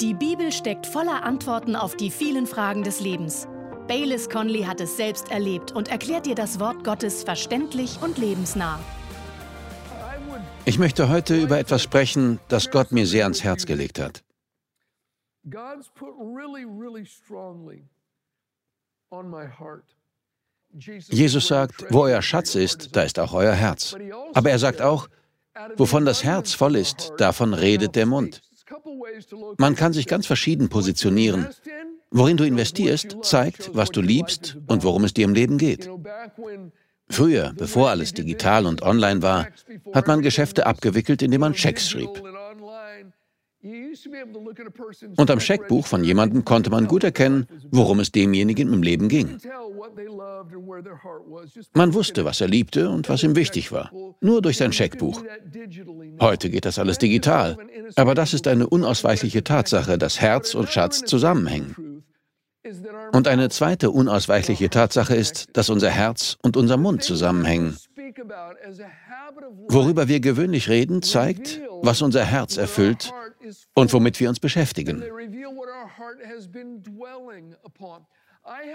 Die Bibel steckt voller Antworten auf die vielen Fragen des Lebens. Baylis Conley hat es selbst erlebt und erklärt dir das Wort Gottes verständlich und lebensnah. Ich möchte heute über etwas sprechen, das Gott mir sehr ans Herz gelegt hat. Jesus sagt, wo euer Schatz ist, da ist auch euer Herz. Aber er sagt auch, wovon das Herz voll ist, davon redet der Mund. Man kann sich ganz verschieden positionieren. Worin du investierst, zeigt, was du liebst und worum es dir im Leben geht. Früher, bevor alles digital und online war, hat man Geschäfte abgewickelt, indem man Schecks schrieb. Und am Scheckbuch von jemandem konnte man gut erkennen, worum es demjenigen im Leben ging. Man wusste, was er liebte und was ihm wichtig war, nur durch sein Scheckbuch. Heute geht das alles digital, aber das ist eine unausweichliche Tatsache, dass Herz und Schatz zusammenhängen. Und eine zweite unausweichliche Tatsache ist, dass unser Herz und unser Mund zusammenhängen. Worüber wir gewöhnlich reden, zeigt, was unser Herz erfüllt und womit wir uns beschäftigen.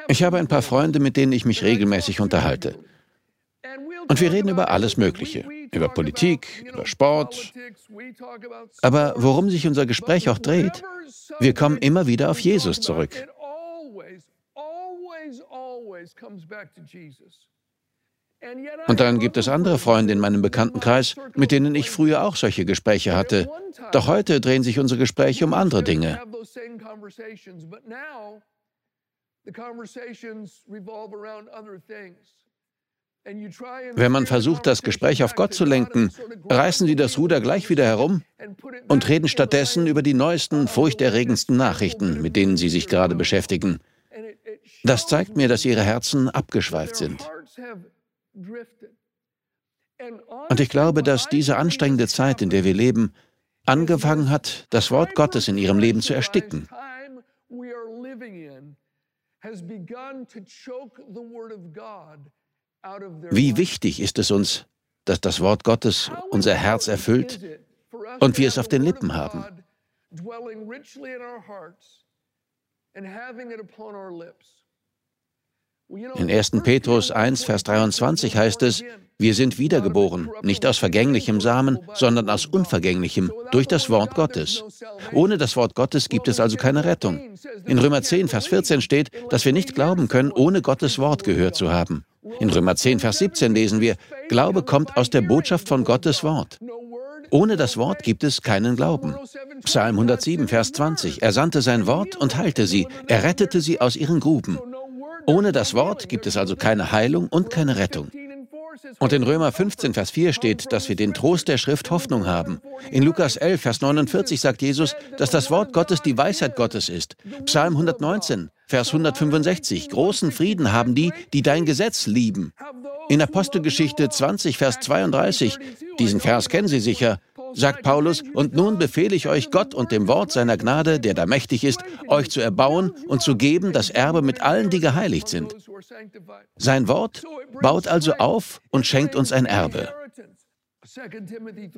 Ich habe ein paar Freunde, mit denen ich mich regelmäßig unterhalte. Und wir reden über alles Mögliche, über Politik, über Sport. Aber worum sich unser Gespräch auch dreht, wir kommen immer wieder auf Jesus zurück. Und dann gibt es andere Freunde in meinem Bekanntenkreis, mit denen ich früher auch solche Gespräche hatte. Doch heute drehen sich unsere Gespräche um andere Dinge. Wenn man versucht, das Gespräch auf Gott zu lenken, reißen sie das Ruder gleich wieder herum und reden stattdessen über die neuesten, furchterregendsten Nachrichten, mit denen sie sich gerade beschäftigen. Das zeigt mir, dass ihre Herzen abgeschweift sind. Und ich glaube, dass diese anstrengende Zeit, in der wir leben, angefangen hat, das Wort Gottes in ihrem Leben zu ersticken. Wie wichtig ist es uns, dass das Wort Gottes unser Herz erfüllt und wir es auf den Lippen haben. In 1. Petrus 1, Vers 23 heißt es, wir sind wiedergeboren, nicht aus vergänglichem Samen, sondern aus unvergänglichem, durch das Wort Gottes. Ohne das Wort Gottes gibt es also keine Rettung. In Römer 10, Vers 14 steht, dass wir nicht glauben können, ohne Gottes Wort gehört zu haben. In Römer 10, Vers 17 lesen wir, Glaube kommt aus der Botschaft von Gottes Wort. Ohne das Wort gibt es keinen Glauben. Psalm 107, Vers 20. Er sandte sein Wort und heilte sie. Er rettete sie aus ihren Gruben. Ohne das Wort gibt es also keine Heilung und keine Rettung. Und in Römer 15, Vers 4 steht, dass wir den Trost der Schrift Hoffnung haben. In Lukas 11, Vers 49 sagt Jesus, dass das Wort Gottes die Weisheit Gottes ist. Psalm 119, Vers 165, großen Frieden haben die, die dein Gesetz lieben. In Apostelgeschichte 20, Vers 32, diesen Vers kennen Sie sicher, sagt Paulus, und nun befehle ich euch Gott und dem Wort seiner Gnade, der da mächtig ist, euch zu erbauen und zu geben das Erbe mit allen, die geheiligt sind. Sein Wort baut also auf und schenkt uns ein Erbe.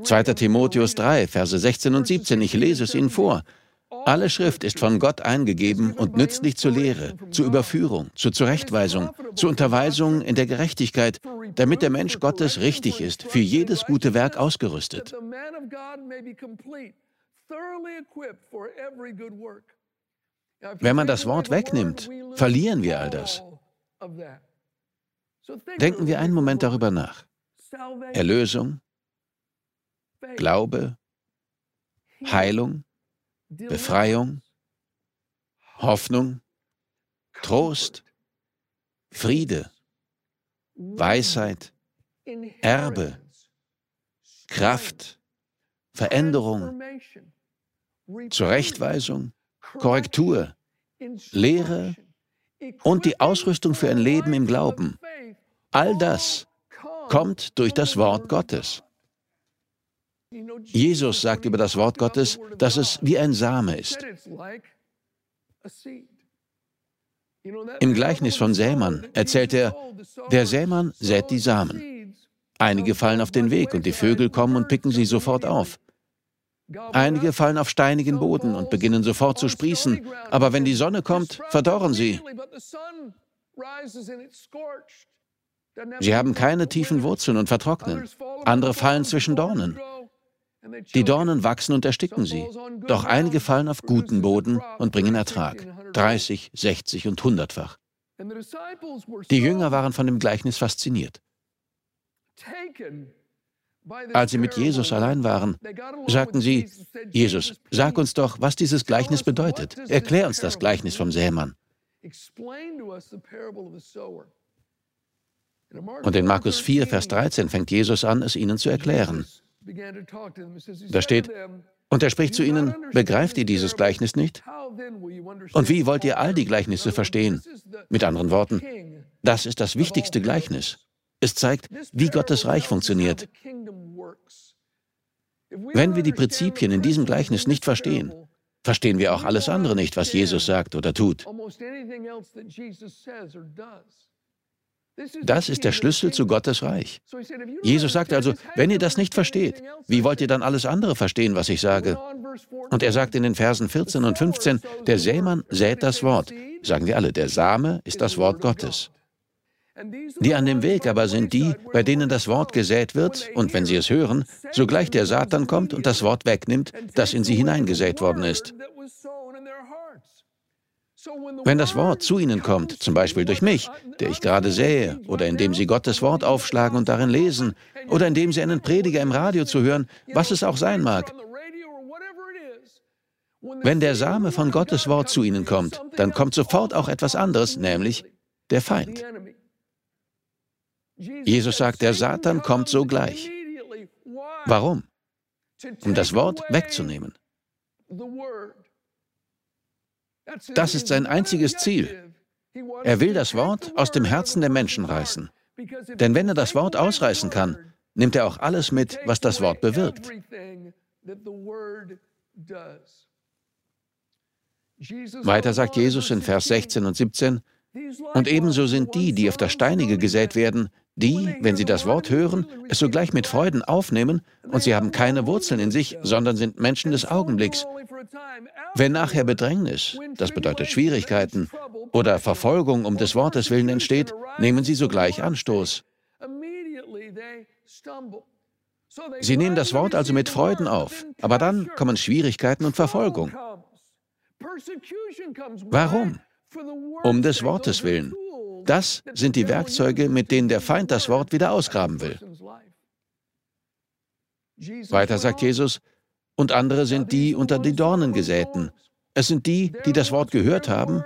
2. Timotheus 3, Verse 16 und 17, ich lese es Ihnen vor. Alle Schrift ist von Gott eingegeben und nützlich zur Lehre, zur Überführung, zur Zurechtweisung, zur Unterweisung in der Gerechtigkeit, damit der Mensch Gottes richtig ist, für jedes gute Werk ausgerüstet. Wenn man das Wort wegnimmt, verlieren wir all das. Denken wir einen Moment darüber nach. Erlösung, Glaube, Heilung, Befreiung, Hoffnung, Trost, Friede, Weisheit, Erbe, Kraft, Veränderung, Zurechtweisung, Korrektur, Lehre und die Ausrüstung für ein Leben im Glauben. All das kommt durch das Wort Gottes. Jesus sagt über das Wort Gottes, dass es wie ein Same ist. Im Gleichnis von Sämann erzählt er, der Sämann sät die Samen. Einige fallen auf den Weg und die Vögel kommen und picken sie sofort auf. Einige fallen auf steinigen Boden und beginnen sofort zu sprießen, aber wenn die Sonne kommt, verdorren sie. Sie haben keine tiefen Wurzeln und vertrocknen. Andere fallen zwischen Dornen. Die Dornen wachsen und ersticken sie. Doch einige fallen auf guten Boden und bringen Ertrag. 30, 60 und 100-fach. Die Jünger waren von dem Gleichnis fasziniert. Als sie mit Jesus allein waren, sagten sie, Jesus, sag uns doch, was dieses Gleichnis bedeutet. Erklär uns das Gleichnis vom Sämann. Und in Markus 4, Vers 13 fängt Jesus an, es ihnen zu erklären. Da steht, und er spricht zu ihnen, begreift ihr dieses Gleichnis nicht? Und wie wollt ihr all die Gleichnisse verstehen? Mit anderen Worten, das ist das wichtigste Gleichnis. Es zeigt, wie Gottes Reich funktioniert. Wenn wir die Prinzipien in diesem Gleichnis nicht verstehen, verstehen wir auch alles andere nicht, was Jesus sagt oder tut. Das ist der Schlüssel zu Gottes Reich. Jesus sagt also, wenn ihr das nicht versteht, wie wollt ihr dann alles andere verstehen, was ich sage? Und er sagt in den Versen 14 und 15, der Sämann sät das Wort. Sagen wir alle, der Same ist das Wort Gottes. Die an dem Weg aber sind die, bei denen das Wort gesät wird, und wenn sie es hören, sogleich der Satan kommt und das Wort wegnimmt, das in sie hineingesät worden ist. Wenn das Wort zu ihnen kommt, zum Beispiel durch mich, der ich gerade sähe, oder indem sie Gottes Wort aufschlagen und darin lesen, oder indem sie einen Prediger im Radio zu hören, was es auch sein mag, wenn der Same von Gottes Wort zu ihnen kommt, dann kommt sofort auch etwas anderes, nämlich der Feind. Jesus sagt, der Satan kommt sogleich. Warum? Um das Wort wegzunehmen. Das ist sein einziges Ziel. Er will das Wort aus dem Herzen der Menschen reißen. Denn wenn er das Wort ausreißen kann, nimmt er auch alles mit, was das Wort bewirkt. Weiter sagt Jesus in Vers 16 und 17, und ebenso sind die, die auf das Steinige gesät werden, die, wenn sie das Wort hören, es sogleich mit Freuden aufnehmen und sie haben keine Wurzeln in sich, sondern sind Menschen des Augenblicks. Wenn nachher Bedrängnis, das bedeutet Schwierigkeiten, oder Verfolgung um des Wortes willen entsteht, nehmen sie sogleich Anstoß. Sie nehmen das Wort also mit Freuden auf, aber dann kommen Schwierigkeiten und Verfolgung. Warum? Um des Wortes willen. Das sind die Werkzeuge, mit denen der Feind das Wort wieder ausgraben will. Weiter sagt Jesus, und andere sind die unter die Dornen gesäten. Es sind die, die das Wort gehört haben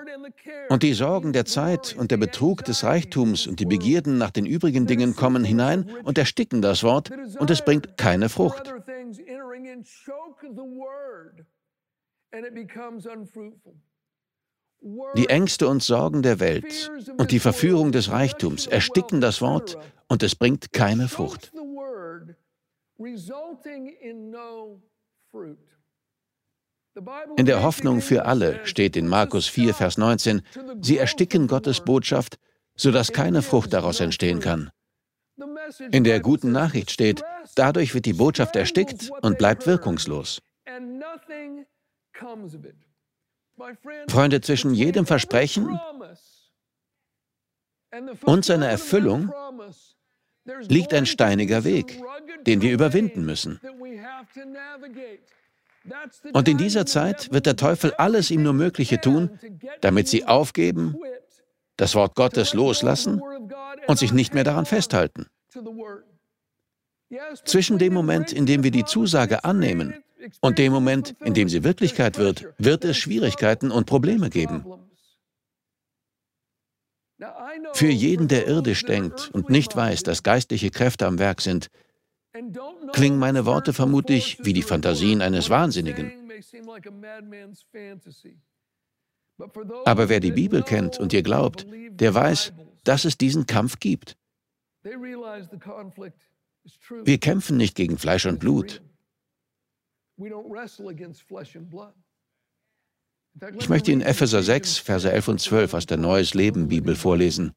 und die Sorgen der Zeit und der Betrug des Reichtums und die Begierden nach den übrigen Dingen kommen hinein und ersticken das Wort und es bringt keine Frucht. Die Ängste und Sorgen der Welt und die Verführung des Reichtums ersticken das Wort und es bringt keine Frucht. In der Hoffnung für alle steht in Markus 4, Vers 19, sie ersticken Gottes Botschaft, sodass keine Frucht daraus entstehen kann. In der guten Nachricht steht, dadurch wird die Botschaft erstickt und bleibt wirkungslos. Freunde, zwischen jedem Versprechen und seiner Erfüllung liegt ein steiniger Weg, den wir überwinden müssen. Und in dieser Zeit wird der Teufel alles ihm nur Mögliche tun, damit sie aufgeben, das Wort Gottes loslassen und sich nicht mehr daran festhalten. Zwischen dem Moment, in dem wir die Zusage annehmen und dem Moment, in dem sie Wirklichkeit wird, wird es Schwierigkeiten und Probleme geben. Für jeden, der irdisch denkt und nicht weiß, dass geistliche Kräfte am Werk sind, klingen meine Worte vermutlich wie die Fantasien eines Wahnsinnigen. Aber wer die Bibel kennt und ihr glaubt, der weiß, dass es diesen Kampf gibt. Wir kämpfen nicht gegen Fleisch und Blut. Ich möchte Ihnen Epheser 6, Verse 11 und 12 aus der Neues Leben Bibel vorlesen.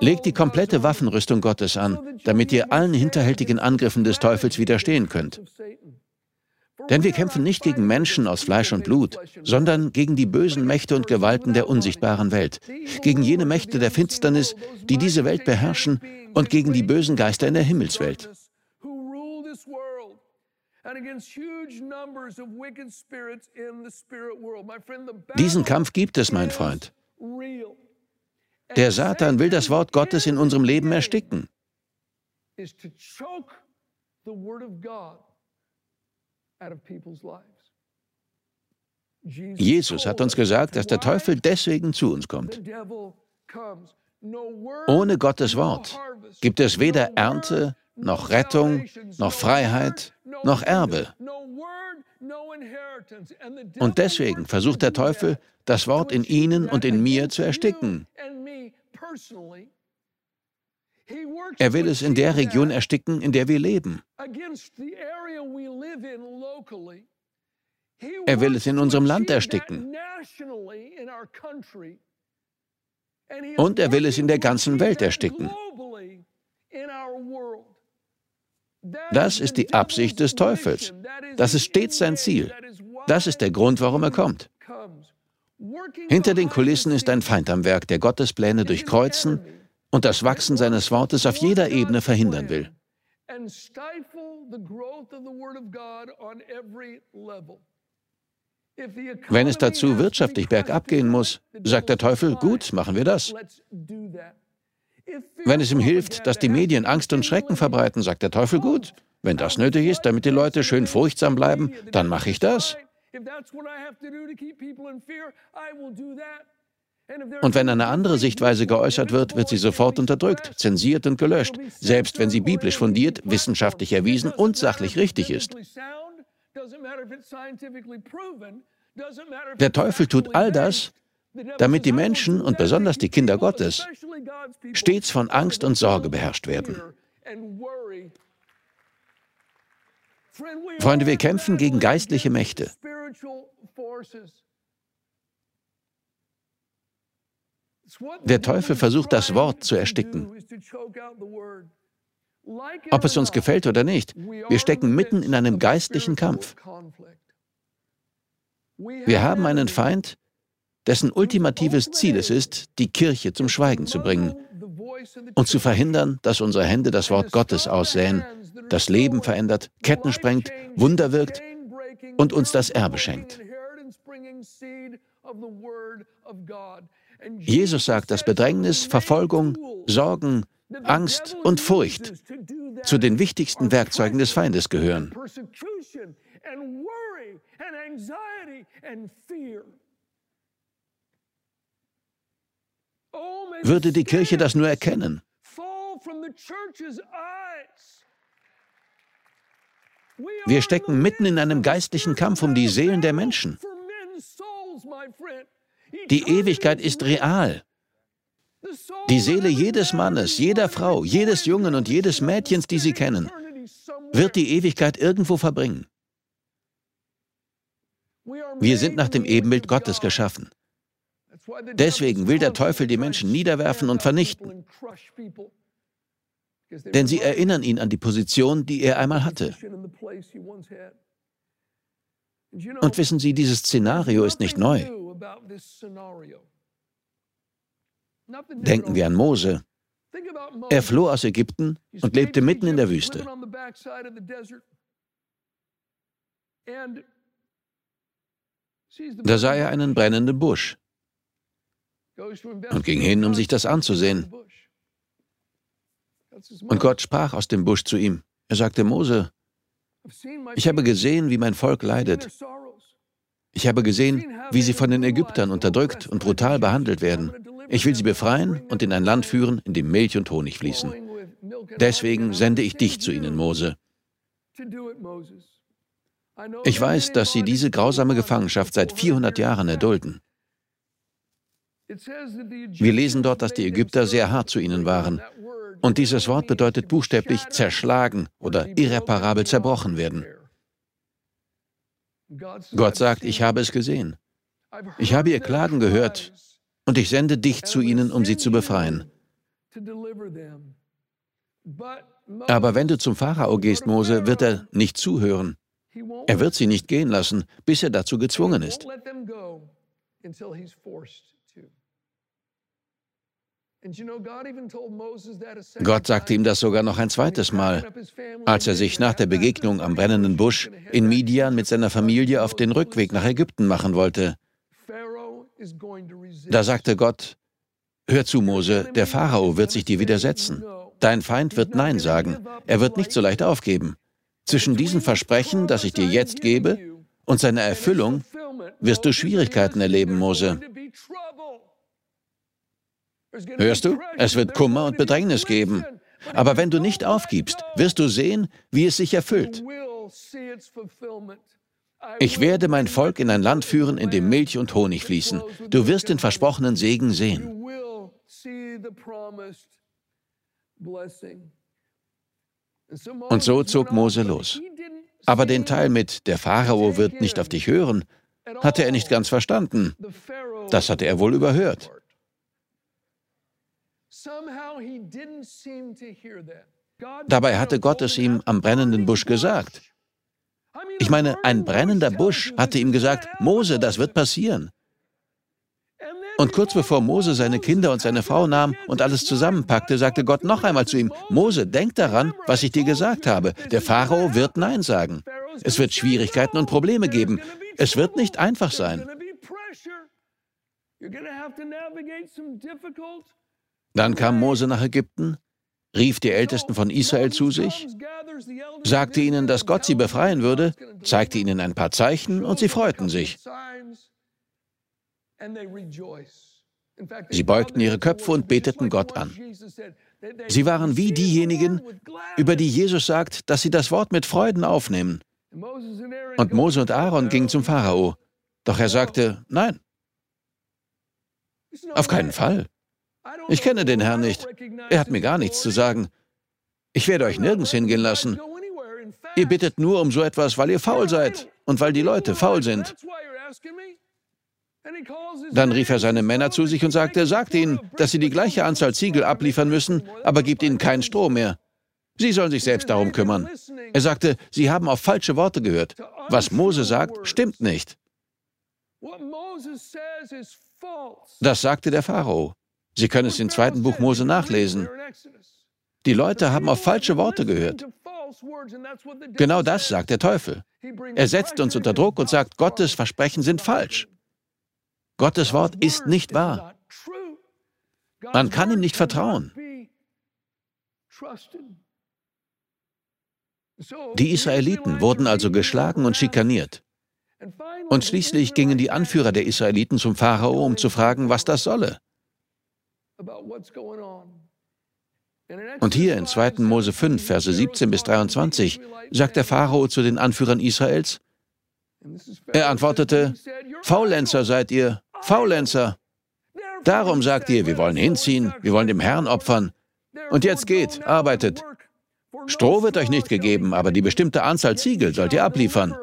Legt die komplette Waffenrüstung Gottes an, damit ihr allen hinterhältigen Angriffen des Teufels widerstehen könnt. Denn wir kämpfen nicht gegen Menschen aus Fleisch und Blut, sondern gegen die bösen Mächte und Gewalten der unsichtbaren Welt, gegen jene Mächte der Finsternis, die diese Welt beherrschen, und gegen die bösen Geister in der Himmelswelt. Diesen Kampf gibt es, mein Freund. Der Satan will das Wort Gottes in unserem Leben ersticken. Jesus hat uns gesagt, dass der Teufel deswegen zu uns kommt. Ohne Gottes Wort gibt es weder Ernte, noch Rettung, noch Freiheit, noch Erbe. Und deswegen versucht der Teufel, das Wort in Ihnen und in mir zu ersticken. Er will es in der Region ersticken, in der wir leben. Er will es in unserem Land ersticken. Und er will es in der ganzen Welt ersticken. Das ist die Absicht des Teufels. Das ist stets sein Ziel. Das ist der Grund, warum er kommt. Hinter den Kulissen ist ein Feind am Werk, der Gottes Pläne durchkreuzen und das Wachsen seines Wortes auf jeder Ebene verhindern will. Wenn es dazu wirtschaftlich bergab gehen muss, sagt der Teufel, gut, machen wir das. Wenn es ihm hilft, dass die Medien Angst und Schrecken verbreiten, sagt der Teufel, gut, wenn das nötig ist, damit die Leute schön furchtsam bleiben, dann mache ich das. Und wenn eine andere Sichtweise geäußert wird, wird sie sofort unterdrückt, zensiert und gelöscht, selbst wenn sie biblisch fundiert, wissenschaftlich erwiesen und sachlich richtig ist. Der Teufel tut all das, damit die Menschen und besonders die Kinder Gottes stets von Angst und Sorge beherrscht werden. Freunde, wir kämpfen gegen geistliche Mächte. Der Teufel versucht, das Wort zu ersticken. Ob es uns gefällt oder nicht, wir stecken mitten in einem geistlichen Kampf. Wir haben einen Feind, dessen ultimatives Ziel es ist, die Kirche zum Schweigen zu bringen und zu verhindern, dass unsere Hände das Wort Gottes aussäen, das Leben verändert, Ketten sprengt, Wunder wirkt und uns das Erbe schenkt. Jesus sagt, dass Bedrängnis, Verfolgung, Sorgen, Angst und Furcht zu den wichtigsten Werkzeugen des Feindes gehören. Würde die Kirche das nur erkennen? Wir stecken mitten in einem geistlichen Kampf um die Seelen der Menschen. Die Ewigkeit ist real. Die Seele jedes Mannes, jeder Frau, jedes Jungen und jedes Mädchens, die Sie kennen, wird die Ewigkeit irgendwo verbringen. Wir sind nach dem Ebenbild Gottes geschaffen. Deswegen will der Teufel die Menschen niederwerfen und vernichten. Denn sie erinnern ihn an die Position, die er einmal hatte. Und wissen Sie, dieses Szenario ist nicht neu. Denken wir an Mose. Er floh aus Ägypten und lebte mitten in der Wüste. Da sah er einen brennenden Busch und ging hin, um sich das anzusehen. Und Gott sprach aus dem Busch zu ihm. Er sagte, Mose, ich habe gesehen, wie mein Volk leidet. Ich habe gesehen, wie sie von den Ägyptern unterdrückt und brutal behandelt werden. Ich will sie befreien und in ein Land führen, in dem Milch und Honig fließen. Deswegen sende ich dich zu ihnen, Mose. Ich weiß, dass sie diese grausame Gefangenschaft seit 400 Jahren erdulden. Wir lesen dort, dass die Ägypter sehr hart zu ihnen waren. Und dieses Wort bedeutet buchstäblich zerschlagen oder irreparabel zerbrochen werden. Gott sagt, ich habe es gesehen. Ich habe ihr Klagen gehört und ich sende dich zu ihnen, um sie zu befreien. Aber wenn du zum Pharao gehst, Mose, wird er nicht zuhören. Er wird sie nicht gehen lassen, bis er dazu gezwungen ist. Gott sagte ihm das sogar noch ein zweites Mal, als er sich nach der Begegnung am brennenden Busch in Midian mit seiner Familie auf den Rückweg nach Ägypten machen wollte. Da sagte Gott, Hör zu, Mose, der Pharao wird sich dir widersetzen. Dein Feind wird Nein sagen. Er wird nicht so leicht aufgeben. Zwischen diesem Versprechen, das ich dir jetzt gebe, und seiner Erfüllung wirst du Schwierigkeiten erleben, Mose. Hörst du? Es wird Kummer und Bedrängnis geben. Aber wenn du nicht aufgibst, wirst du sehen, wie es sich erfüllt. Ich werde mein Volk in ein Land führen, in dem Milch und Honig fließen. Du wirst den versprochenen Segen sehen. Und so zog Mose los. Aber den Teil mit, der Pharao wird nicht auf dich hören, hatte er nicht ganz verstanden. Das hatte er wohl überhört. Dabei hatte Gott es ihm am brennenden Busch gesagt. Ich meine, ein brennender Busch hatte ihm gesagt, Mose, das wird passieren. Und kurz bevor Mose seine Kinder und seine Frau nahm und alles zusammenpackte, sagte Gott noch einmal zu ihm, Mose, denk daran, was ich dir gesagt habe. Der Pharao wird Nein sagen. Es wird Schwierigkeiten und Probleme geben. Es wird nicht einfach sein. Dann kam Mose nach Ägypten, rief die Ältesten von Israel zu sich, sagte ihnen, dass Gott sie befreien würde, zeigte ihnen ein paar Zeichen und sie freuten sich. Sie beugten ihre Köpfe und beteten Gott an. Sie waren wie diejenigen, über die Jesus sagt, dass sie das Wort mit Freuden aufnehmen. Und Mose und Aaron gingen zum Pharao. Doch er sagte, nein, auf keinen Fall. Ich kenne den Herrn nicht. Er hat mir gar nichts zu sagen. Ich werde euch nirgends hingehen lassen. Ihr bittet nur um so etwas, weil ihr faul seid und weil die Leute faul sind. Dann rief er seine Männer zu sich und sagte, sagt ihnen, dass sie die gleiche Anzahl Ziegel abliefern müssen, aber gibt ihnen keinen Stroh mehr. Sie sollen sich selbst darum kümmern. Er sagte, sie haben auf falsche Worte gehört. Was Mose sagt, stimmt nicht. Das sagte der Pharao. Sie können es im zweiten Buch Mose nachlesen. Die Leute haben auf falsche Worte gehört. Genau das sagt der Teufel. Er setzt uns unter Druck und sagt, Gottes Versprechen sind falsch. Gottes Wort ist nicht wahr. Man kann ihm nicht vertrauen. Die Israeliten wurden also geschlagen und schikaniert. Und schließlich gingen die Anführer der Israeliten zum Pharao, um zu fragen, was das solle. Und hier in 2. Mose 5, Verse 17 bis 23 sagt der Pharao zu den Anführern Israels, er antwortete, Faulenzer seid ihr, Faulenzer. Darum sagt ihr, wir wollen hinziehen, wir wollen dem Herrn opfern. Und jetzt geht, arbeitet. Stroh wird euch nicht gegeben, aber die bestimmte Anzahl Ziegel sollt ihr abliefern.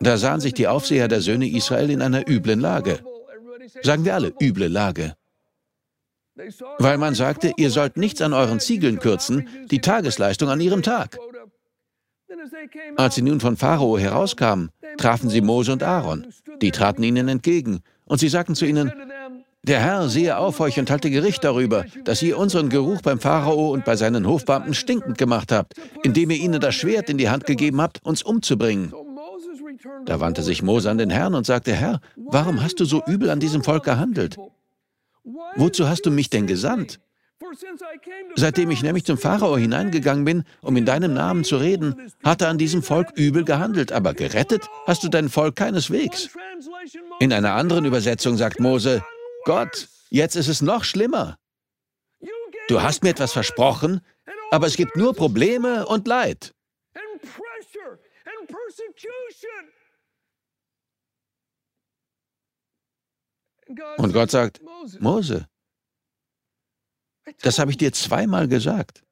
Da sahen sich die Aufseher der Söhne Israel in einer üblen Lage. Sagen wir alle, üble Lage. Weil man sagte, ihr sollt nichts an euren Ziegeln kürzen, die Tagesleistung an ihrem Tag. Als sie nun von Pharao herauskamen, trafen sie Mose und Aaron. Die traten ihnen entgegen. Und sie sagten zu ihnen, der Herr sehe auf euch und halte Gericht darüber, dass ihr unseren Geruch beim Pharao und bei seinen Hofbeamten stinkend gemacht habt, indem ihr ihnen das Schwert in die Hand gegeben habt, uns umzubringen. Da wandte sich Mose an den Herrn und sagte, Herr, warum hast du so übel an diesem Volk gehandelt? Wozu hast du mich denn gesandt? Seitdem ich nämlich zum Pharao hineingegangen bin, um in deinem Namen zu reden, hat er an diesem Volk übel gehandelt, aber gerettet hast du dein Volk keineswegs. In einer anderen Übersetzung sagt Mose, Gott, jetzt ist es noch schlimmer. Du hast mir etwas versprochen, aber es gibt nur Probleme und Leid. Und Gott sagt, Mose, das habe ich dir zweimal gesagt.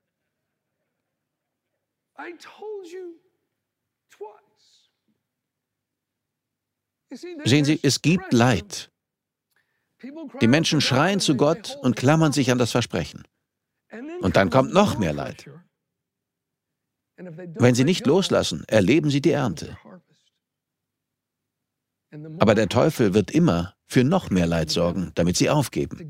Sehen Sie, es gibt Leid. Die Menschen schreien zu Gott und klammern sich an das Versprechen. Und dann kommt noch mehr Leid. Wenn sie nicht loslassen, erleben sie die Ernte. Aber der Teufel wird immer für noch mehr Leid sorgen, damit sie aufgeben.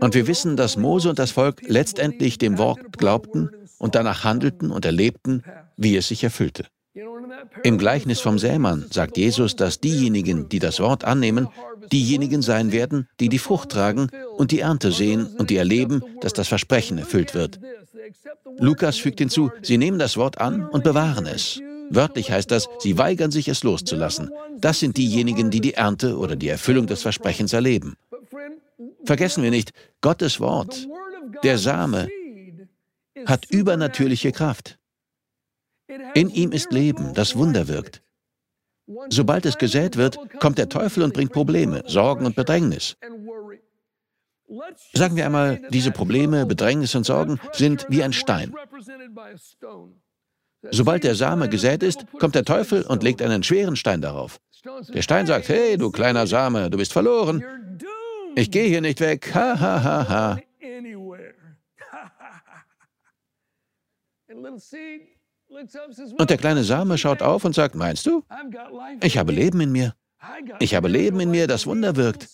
Und wir wissen, dass Mose und das Volk letztendlich dem Wort glaubten und danach handelten und erlebten, wie es sich erfüllte. Im Gleichnis vom Sämann sagt Jesus, dass diejenigen, die das Wort annehmen, diejenigen sein werden, die die Frucht tragen und die Ernte sehen und die erleben, dass das Versprechen erfüllt wird. Lukas fügt hinzu, sie nehmen das Wort an und bewahren es. Wörtlich heißt das, sie weigern sich, es loszulassen. Das sind diejenigen, die die Ernte oder die Erfüllung des Versprechens erleben. Vergessen wir nicht, Gottes Wort, der Same, hat übernatürliche Kraft. In ihm ist Leben, das Wunder wirkt. Sobald es gesät wird, kommt der Teufel und bringt Probleme, Sorgen und Bedrängnis. Sagen wir einmal, diese Probleme, Bedrängnis und Sorgen sind wie ein Stein. Sobald der Same gesät ist, kommt der Teufel und legt einen schweren Stein darauf. Der Stein sagt, hey, du kleiner Same, du bist verloren. Ich gehe hier nicht weg. Ha, ha, ha, ha. Und der kleine Same schaut auf und sagt, meinst du? Ich habe Leben in mir. Ich habe Leben in mir, das Wunder wirkt.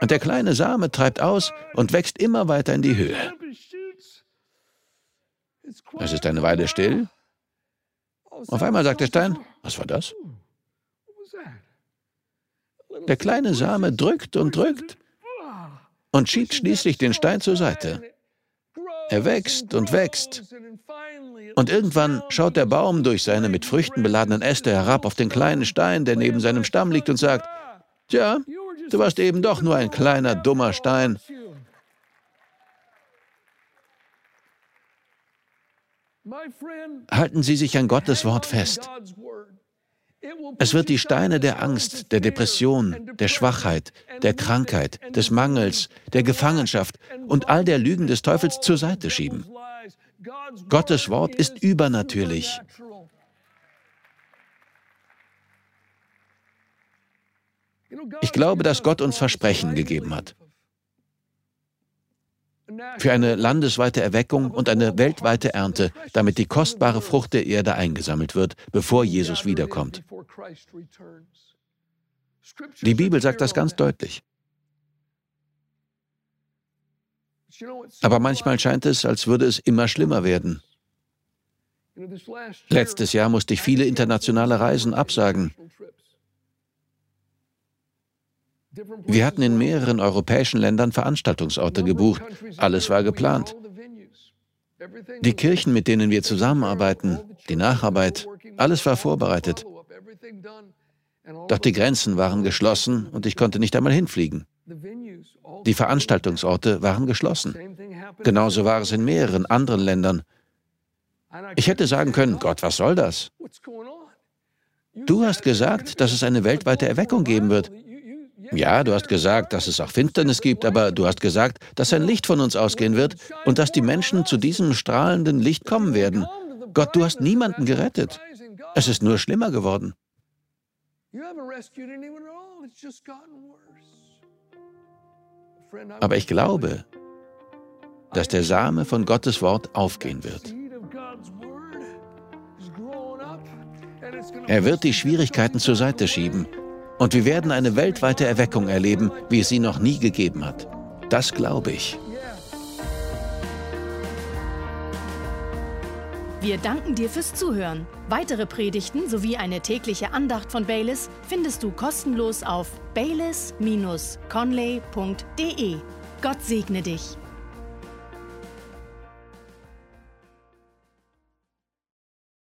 Und der kleine Same treibt aus und wächst immer weiter in die Höhe. Es ist eine Weile still. Auf einmal sagt der Stein, was war das? Der kleine Same drückt und drückt und schiebt schließlich den Stein zur Seite. Er wächst und wächst. Und irgendwann schaut der Baum durch seine mit Früchten beladenen Äste herab auf den kleinen Stein, der neben seinem Stamm liegt, und sagt, Tja, du warst eben doch nur ein kleiner, dummer Stein. Halten Sie sich an Gottes Wort fest. Es wird die Steine der Angst, der Depression, der Schwachheit, der Krankheit, des Mangels, der Gefangenschaft und all der Lügen des Teufels zur Seite schieben. Gottes Wort ist übernatürlich. Ich glaube, dass Gott uns Versprechen gegeben hat für eine landesweite Erweckung und eine weltweite Ernte, damit die kostbare Frucht der Erde eingesammelt wird, bevor Jesus wiederkommt. Die Bibel sagt das ganz deutlich. Aber manchmal scheint es, als würde es immer schlimmer werden. Letztes Jahr musste ich viele internationale Reisen absagen. Wir hatten in mehreren europäischen Ländern Veranstaltungsorte gebucht. Alles war geplant. Die Kirchen, mit denen wir zusammenarbeiten, die Nacharbeit, alles war vorbereitet. Doch die Grenzen waren geschlossen und ich konnte nicht einmal hinfliegen. Die Veranstaltungsorte waren geschlossen. Genauso war es in mehreren anderen Ländern. Ich hätte sagen können, Gott, was soll das? Du hast gesagt, dass es eine weltweite Erweckung geben wird. Ja, du hast gesagt, dass es auch Finsternis gibt, aber du hast gesagt, dass ein Licht von uns ausgehen wird und dass die Menschen zu diesem strahlenden Licht kommen werden. Gott, du hast niemanden gerettet. Es ist nur schlimmer geworden. Aber ich glaube, dass der Same von Gottes Wort aufgehen wird. Er wird die Schwierigkeiten zur Seite schieben und wir werden eine weltweite Erweckung erleben, wie es sie noch nie gegeben hat. Das glaube ich. Wir danken dir fürs Zuhören. Weitere Predigten sowie eine tägliche Andacht von Baylis findest du kostenlos auf baylis-conley.de. Gott segne dich.